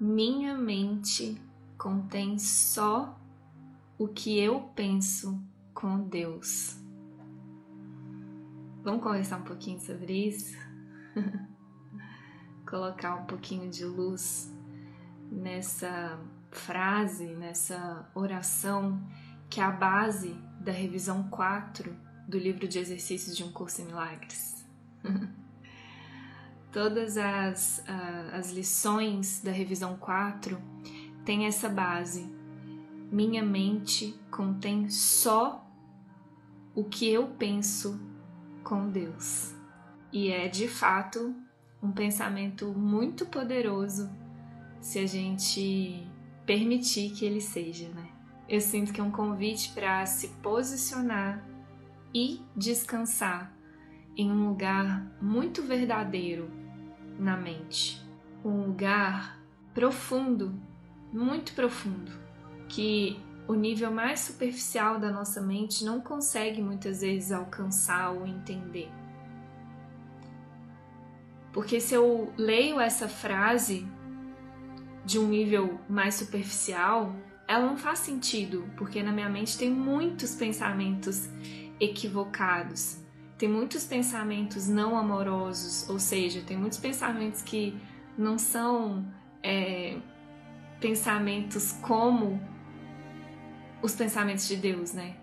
minha mente contém só o que eu penso com Deus. Vamos conversar um pouquinho sobre isso? Colocar um pouquinho de luz nessa frase, nessa oração que é a base da revisão 4 do livro de exercícios de um curso em milagres. Todas as, as lições da revisão 4 têm essa base. Minha mente contém só o que eu penso com Deus. E é de fato um pensamento muito poderoso se a gente permitir que ele seja, né? Eu sinto que é um convite para se posicionar e descansar em um lugar muito verdadeiro na mente. Um lugar profundo, muito profundo, que o nível mais superficial da nossa mente não consegue muitas vezes alcançar ou entender. Porque se eu leio essa frase de um nível mais superficial, ela não faz sentido, porque na minha mente tem muitos pensamentos equivocados, tem muitos pensamentos não amorosos, ou seja, tem muitos pensamentos que não são é, pensamentos como os pensamentos de Deus, né?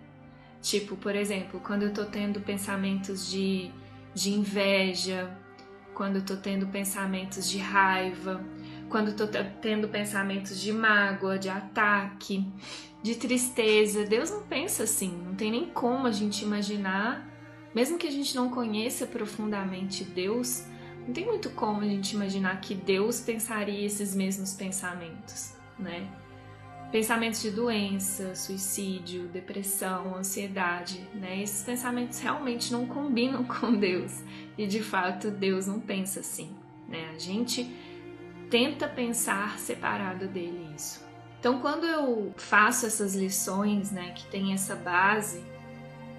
Tipo, por exemplo, quando eu tô tendo pensamentos de, de inveja, quando eu tô tendo pensamentos de raiva, quando estou tendo pensamentos de mágoa, de ataque, de tristeza. Deus não pensa assim, não tem nem como a gente imaginar, mesmo que a gente não conheça profundamente Deus, não tem muito como a gente imaginar que Deus pensaria esses mesmos pensamentos, né? Pensamentos de doença, suicídio, depressão, ansiedade, né? Esses pensamentos realmente não combinam com Deus e de fato Deus não pensa assim, né? A gente tenta pensar separado dele isso. Então, quando eu faço essas lições, né, que tem essa base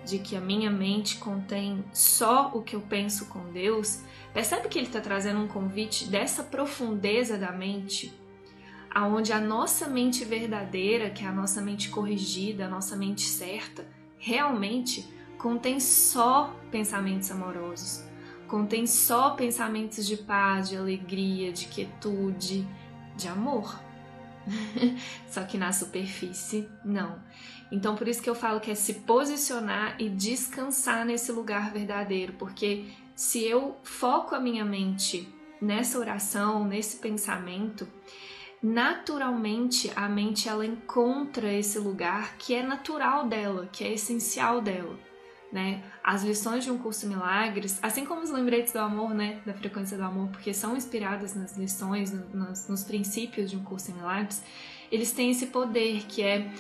de que a minha mente contém só o que eu penso com Deus, percebe que ele está trazendo um convite dessa profundeza da mente, aonde a nossa mente verdadeira, que é a nossa mente corrigida, a nossa mente certa, realmente contém só pensamentos amorosos, contém só pensamentos de paz, de alegria, de quietude, de amor. só que na superfície, não. Então, por isso que eu falo que é se posicionar e descansar nesse lugar verdadeiro, porque se eu foco a minha mente nessa oração, nesse pensamento, naturalmente a mente ela encontra esse lugar que é natural dela, que é essencial dela né? As lições de um curso milagres, assim como os lembretes do amor, né, da frequência do amor, porque são inspiradas nas lições, nos, nos princípios de um curso em milagres, eles têm esse poder que é,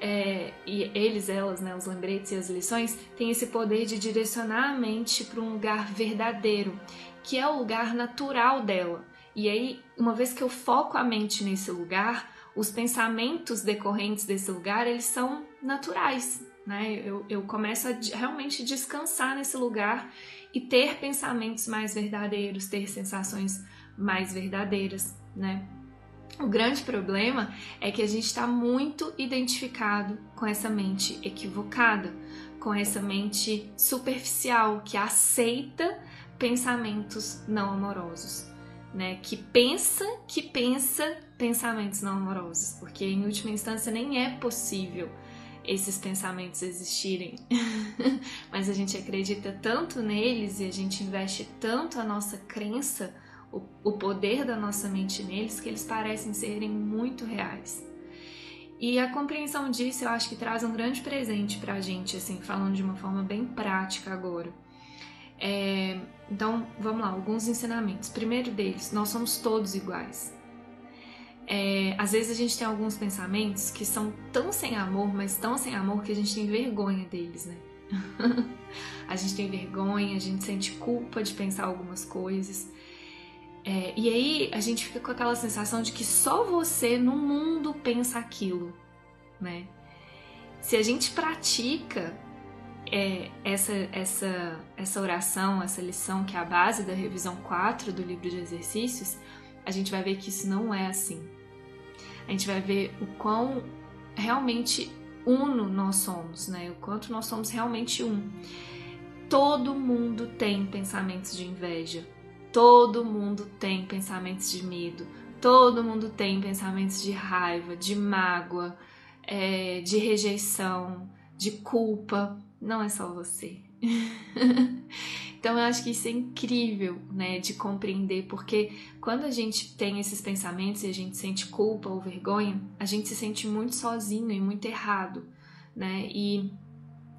é, e eles, elas, né, os lembretes e as lições, têm esse poder de direcionar a mente para um lugar verdadeiro, que é o lugar natural dela. E aí, uma vez que eu foco a mente nesse lugar, os pensamentos decorrentes desse lugar, eles são naturais, né? Eu, eu começo a realmente descansar nesse lugar e ter pensamentos mais verdadeiros, ter sensações mais verdadeiras, né? O grande problema é que a gente está muito identificado com essa mente equivocada, com essa mente superficial que aceita pensamentos não amorosos, né? Que pensa que pensa pensamentos não amorosos, porque em última instância nem é possível esses pensamentos existirem, mas a gente acredita tanto neles e a gente investe tanto a nossa crença, o, o poder da nossa mente neles, que eles parecem serem muito reais. E a compreensão disso eu acho que traz um grande presente pra gente, assim, falando de uma forma bem prática agora. É, então, vamos lá, alguns ensinamentos. Primeiro deles, nós somos todos iguais. É, às vezes a gente tem alguns pensamentos que são tão sem amor, mas tão sem amor que a gente tem vergonha deles, né? a gente tem vergonha, a gente sente culpa de pensar algumas coisas. É, e aí a gente fica com aquela sensação de que só você no mundo pensa aquilo, né? Se a gente pratica é, essa, essa, essa oração, essa lição que é a base da revisão 4 do livro de exercícios, a gente vai ver que isso não é assim a gente vai ver o quão realmente uno nós somos, né? O quanto nós somos realmente um. Todo mundo tem pensamentos de inveja, todo mundo tem pensamentos de medo, todo mundo tem pensamentos de raiva, de mágoa, é, de rejeição, de culpa. Não é só você. então eu acho que isso é incrível, né, de compreender, porque quando a gente tem esses pensamentos e a gente sente culpa ou vergonha, a gente se sente muito sozinho e muito errado, né? E,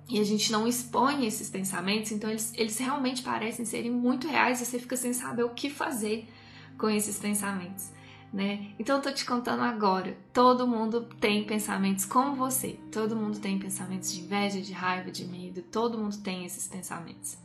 e a gente não expõe esses pensamentos, então eles, eles realmente parecem serem muito reais e você fica sem saber o que fazer com esses pensamentos. Né? Então eu tô te contando agora. Todo mundo tem pensamentos como você. Todo mundo tem pensamentos de inveja, de raiva, de medo. Todo mundo tem esses pensamentos.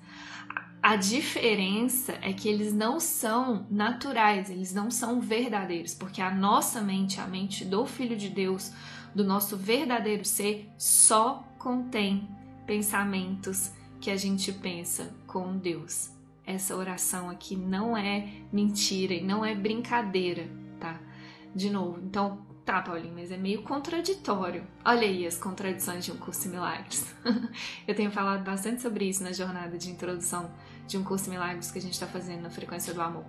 A diferença é que eles não são naturais, eles não são verdadeiros, porque a nossa mente, a mente do Filho de Deus, do nosso verdadeiro ser, só contém pensamentos que a gente pensa com Deus. Essa oração aqui não é mentira e não é brincadeira tá? De novo, então, tá, Paulinho, mas é meio contraditório. Olha aí as contradições de um curso milagres. Eu tenho falado bastante sobre isso na jornada de introdução de um curso milagres que a gente está fazendo na frequência do amor.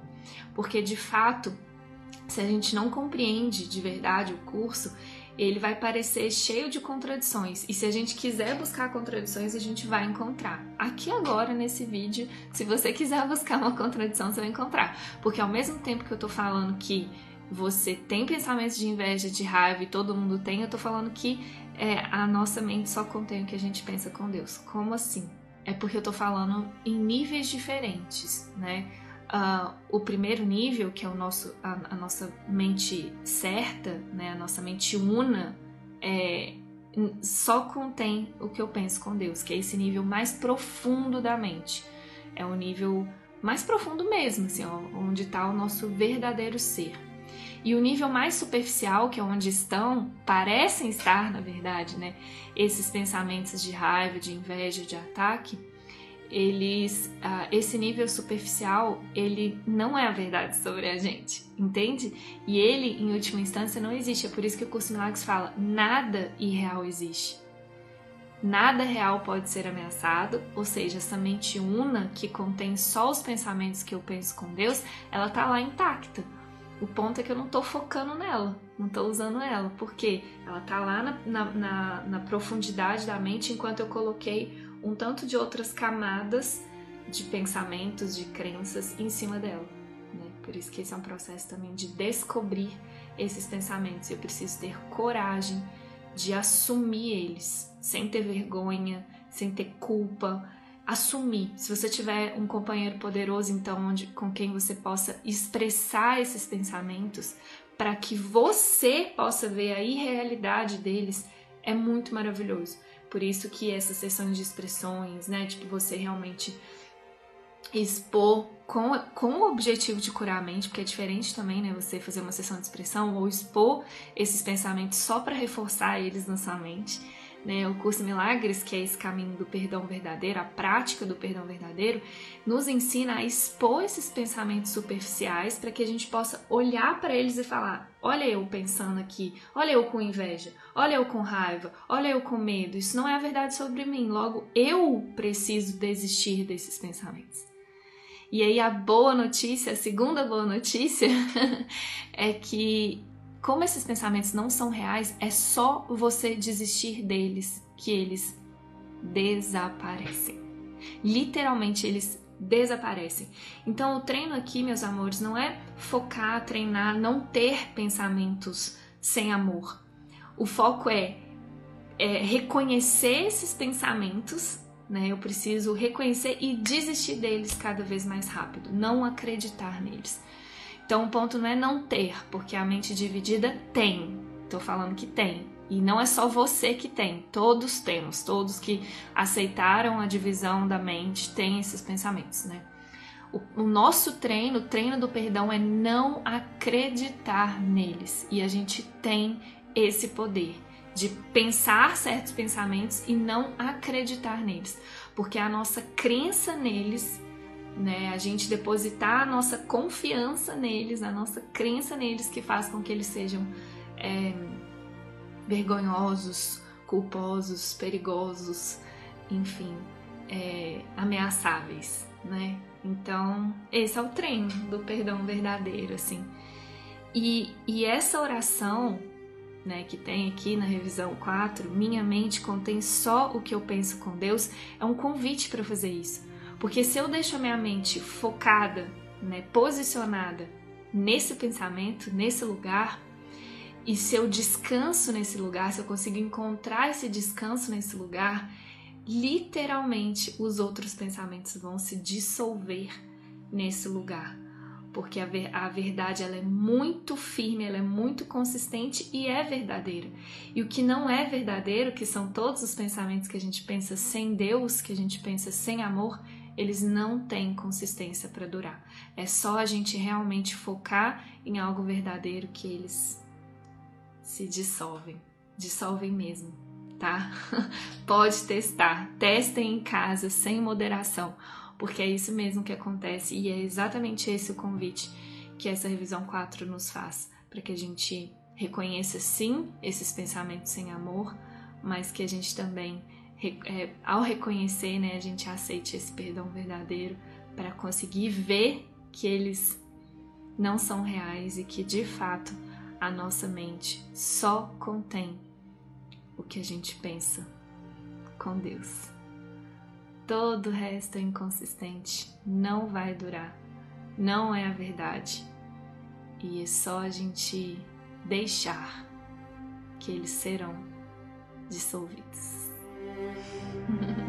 Porque, de fato, se a gente não compreende de verdade o curso, ele vai parecer cheio de contradições. E se a gente quiser buscar contradições, a gente vai encontrar. Aqui agora, nesse vídeo, se você quiser buscar uma contradição, você vai encontrar. Porque ao mesmo tempo que eu tô falando que você tem pensamentos de inveja, de raiva e todo mundo tem, eu tô falando que é, a nossa mente só contém o que a gente pensa com Deus. Como assim? É porque eu tô falando em níveis diferentes, né? Uh, o primeiro nível, que é o nosso, a, a, nossa mente certa, né? a nossa mente una, é, só contém o que eu penso com Deus, que é esse nível mais profundo da mente. É o nível mais profundo mesmo, assim, ó, onde está o nosso verdadeiro ser. E o nível mais superficial, que é onde estão, parecem estar, na verdade, né? Esses pensamentos de raiva, de inveja, de ataque, eles, uh, esse nível superficial, ele não é a verdade sobre a gente, entende? E ele, em última instância, não existe. É por isso que o curso Milagres fala: nada irreal existe. Nada real pode ser ameaçado, ou seja, essa mente una que contém só os pensamentos que eu penso com Deus, ela tá lá intacta. O ponto é que eu não tô focando nela, não tô usando ela, porque ela tá lá na, na, na, na profundidade da mente, enquanto eu coloquei um tanto de outras camadas de pensamentos, de crenças em cima dela. Né? Por isso que esse é um processo também de descobrir esses pensamentos. Eu preciso ter coragem de assumir eles, sem ter vergonha, sem ter culpa, assumir. Se você tiver um companheiro poderoso, então, onde, com quem você possa expressar esses pensamentos, para que você possa ver a irrealidade deles, é muito maravilhoso. Por isso que essas sessões de expressões, né, tipo, você realmente expor com, com o objetivo de curar a mente, porque é diferente também, né, você fazer uma sessão de expressão ou expor esses pensamentos só para reforçar eles na sua mente né, o curso Milagres, que é esse caminho do perdão verdadeiro, a prática do perdão verdadeiro, nos ensina a expor esses pensamentos superficiais para que a gente possa olhar para eles e falar: olha eu pensando aqui, olha eu com inveja, olha eu com raiva, olha eu com medo, isso não é a verdade sobre mim, logo eu preciso desistir desses pensamentos. E aí a boa notícia, a segunda boa notícia é que como esses pensamentos não são reais, é só você desistir deles que eles desaparecem. Literalmente, eles desaparecem. Então, o treino aqui, meus amores, não é focar, treinar, não ter pensamentos sem amor. O foco é, é reconhecer esses pensamentos, né? Eu preciso reconhecer e desistir deles cada vez mais rápido, não acreditar neles. Então o ponto não é não ter, porque a mente dividida tem. Estou falando que tem. E não é só você que tem, todos temos, todos que aceitaram a divisão da mente têm esses pensamentos, né? O, o nosso treino, o treino do perdão é não acreditar neles. E a gente tem esse poder de pensar certos pensamentos e não acreditar neles, porque a nossa crença neles né? A gente depositar a nossa confiança neles, a nossa crença neles que faz com que eles sejam é, vergonhosos, culposos, perigosos, enfim, é, ameaçáveis, né? Então, esse é o treino do perdão verdadeiro, assim. E, e essa oração, né, que tem aqui na revisão 4, minha mente contém só o que eu penso com Deus, é um convite para fazer isso. Porque se eu deixo a minha mente focada, né, posicionada nesse pensamento, nesse lugar, e se eu descanso nesse lugar, se eu consigo encontrar esse descanso nesse lugar, literalmente os outros pensamentos vão se dissolver nesse lugar. Porque a, ver, a verdade ela é muito firme, ela é muito consistente e é verdadeira. E o que não é verdadeiro, que são todos os pensamentos que a gente pensa sem Deus, que a gente pensa sem amor, eles não têm consistência para durar. É só a gente realmente focar em algo verdadeiro que eles se dissolvem, dissolvem mesmo, tá? Pode testar, testem em casa sem moderação, porque é isso mesmo que acontece e é exatamente esse o convite que essa revisão 4 nos faz, para que a gente reconheça sim esses pensamentos sem amor, mas que a gente também, é, ao reconhecer, né, a gente aceite esse perdão verdadeiro para conseguir ver que eles não são reais e que de fato a nossa mente só contém o que a gente pensa com Deus. Todo o resto é inconsistente, não vai durar, não é a verdade. E é só a gente deixar que eles serão dissolvidos. Mm-hmm.